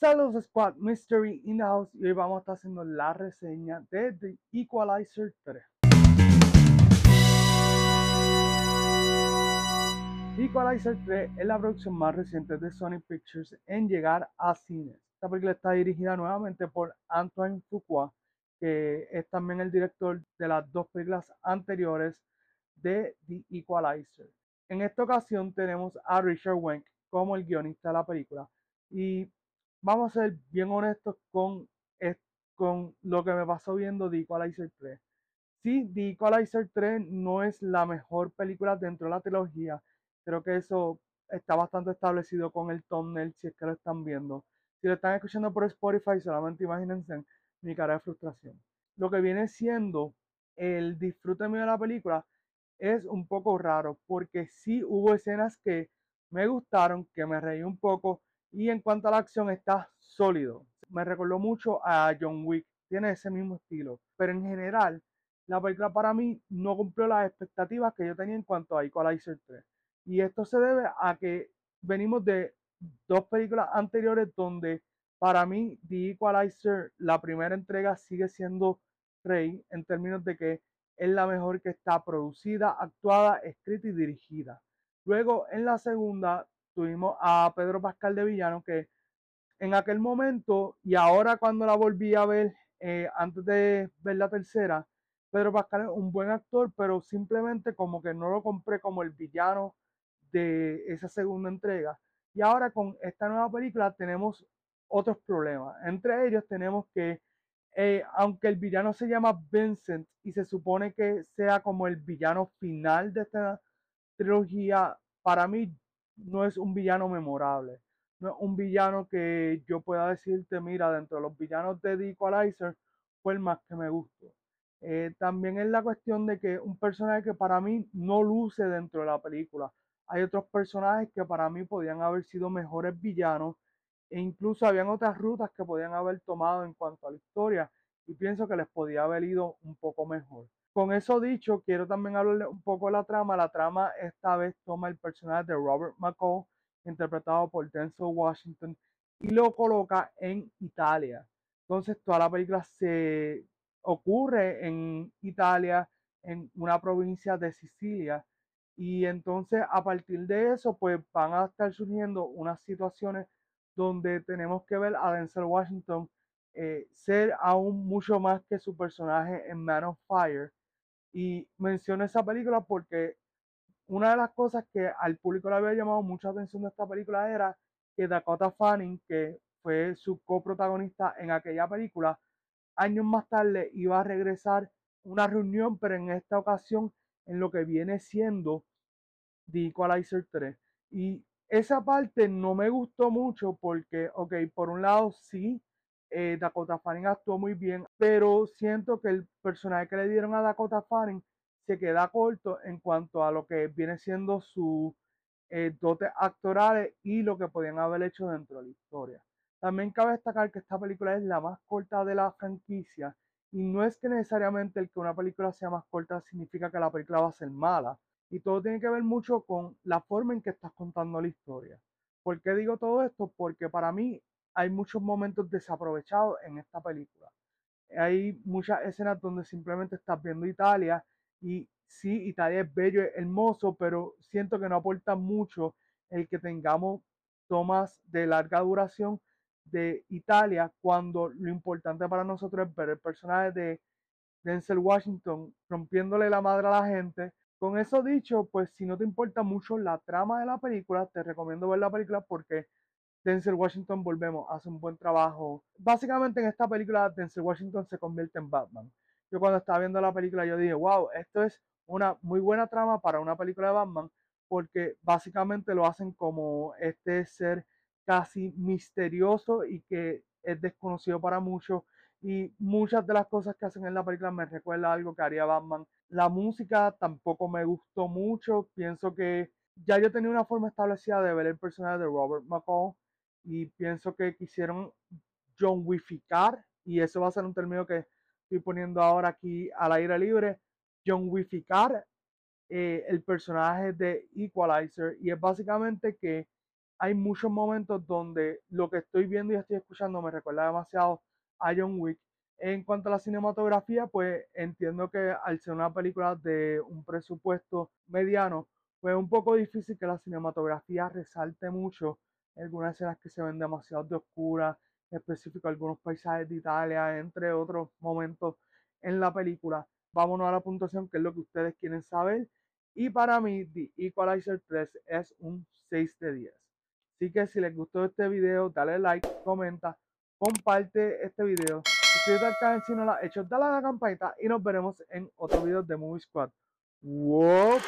Saludos Squad Mystery in the House y hoy vamos a estar haciendo la reseña de The Equalizer 3. Equalizer 3 es la producción más reciente de Sony Pictures en llegar a cines. Esta película está dirigida nuevamente por Antoine Fuqua, que es también el director de las dos películas anteriores de The Equalizer. En esta ocasión tenemos a Richard Wenk como el guionista de la película y vamos a ser bien honestos con, con lo que me pasó viendo The Equalizer 3. Sí, The Equalizer 3 no es la mejor película dentro de la trilogía. Creo que eso está bastante establecido con el thumbnail si es que lo están viendo. Si lo están escuchando por Spotify, solamente imagínense mi cara de frustración. Lo que viene siendo el disfrute mío de la película es un poco raro porque sí hubo escenas que me gustaron, que me reí un poco, y en cuanto a la acción, está sólido. Me recordó mucho a John Wick. Tiene ese mismo estilo. Pero en general, la película para mí no cumplió las expectativas que yo tenía en cuanto a Equalizer 3. Y esto se debe a que venimos de dos películas anteriores donde para mí The Equalizer, la primera entrega, sigue siendo rey en términos de que es la mejor que está producida, actuada, escrita y dirigida. Luego en la segunda tuvimos a Pedro Pascal de Villano, que en aquel momento y ahora cuando la volví a ver, eh, antes de ver la tercera, Pedro Pascal es un buen actor, pero simplemente como que no lo compré como el villano de esa segunda entrega. Y ahora con esta nueva película tenemos otros problemas. Entre ellos tenemos que, eh, aunque el villano se llama Vincent y se supone que sea como el villano final de esta trilogía, para mí no es un villano memorable. No es un villano que yo pueda decirte, mira, dentro de los villanos de The Equalizer fue el más que me gustó. Eh, también es la cuestión de que un personaje que para mí no luce dentro de la película. Hay otros personajes que para mí podían haber sido mejores villanos e incluso habían otras rutas que podían haber tomado en cuanto a la historia y pienso que les podía haber ido un poco mejor. Con eso dicho, quiero también hablarle un poco de la trama. La trama esta vez toma el personaje de Robert McCall, interpretado por Denzel Washington, y lo coloca en Italia. Entonces, toda la película se ocurre en Italia, en una provincia de Sicilia. Y entonces, a partir de eso, pues van a estar surgiendo unas situaciones donde tenemos que ver a Denzel Washington eh, ser aún mucho más que su personaje en Man of Fire y menciono esa película porque una de las cosas que al público le había llamado mucha atención de esta película era que Dakota Fanning, que fue su coprotagonista en aquella película, años más tarde iba a regresar una reunión, pero en esta ocasión en lo que viene siendo The Equalizer 3. Y esa parte no me gustó mucho porque, ok, por un lado sí, eh, Dakota Fanning actuó muy bien, pero siento que el personaje que le dieron a Dakota Fanning se queda corto en cuanto a lo que viene siendo su eh, dotes actorales y lo que podían haber hecho dentro de la historia. También cabe destacar que esta película es la más corta de la franquicia y no es que necesariamente el que una película sea más corta significa que la película va a ser mala. Y todo tiene que ver mucho con la forma en que estás contando la historia. ¿Por qué digo todo esto? Porque para mí hay muchos momentos desaprovechados en esta película. Hay muchas escenas donde simplemente estás viendo Italia y sí, Italia es bello, es hermoso, pero siento que no aporta mucho el que tengamos tomas de larga duración de Italia cuando lo importante para nosotros es ver el personaje de Denzel Washington rompiéndole la madre a la gente. Con eso dicho, pues si no te importa mucho la trama de la película, te recomiendo ver la película porque Denzel Washington, volvemos, hace un buen trabajo. Básicamente en esta película Denzel Washington se convierte en Batman. Yo cuando estaba viendo la película yo dije, wow, esto es una muy buena trama para una película de Batman porque básicamente lo hacen como este ser casi misterioso y que es desconocido para muchos y muchas de las cosas que hacen en la película me recuerda algo que haría Batman. La música tampoco me gustó mucho, pienso que ya yo tenía una forma establecida de ver el personaje de Robert McCall y pienso que quisieron John Wificar, y eso va a ser un término que estoy poniendo ahora aquí al aire libre, John Wificar eh, el personaje de Equalizer y es básicamente que hay muchos momentos donde lo que estoy viendo y estoy escuchando me recuerda demasiado a John Wick. En cuanto a la cinematografía, pues entiendo que al ser una película de un presupuesto mediano, pues es un poco difícil que la cinematografía resalte mucho. Algunas escenas que se ven demasiado de oscuras, en específico algunos paisajes de Italia, entre otros momentos en la película. Vámonos a la puntuación, que es lo que ustedes quieren saber. Y para mí, The Equalizer 3 es un 6 de 10. Así que si les gustó este video, dale like, comenta, comparte este video. Suscríbete al canal si no lo has hecho, dale a la campanita y nos veremos en otro video de Movie Squad. ¡Wow!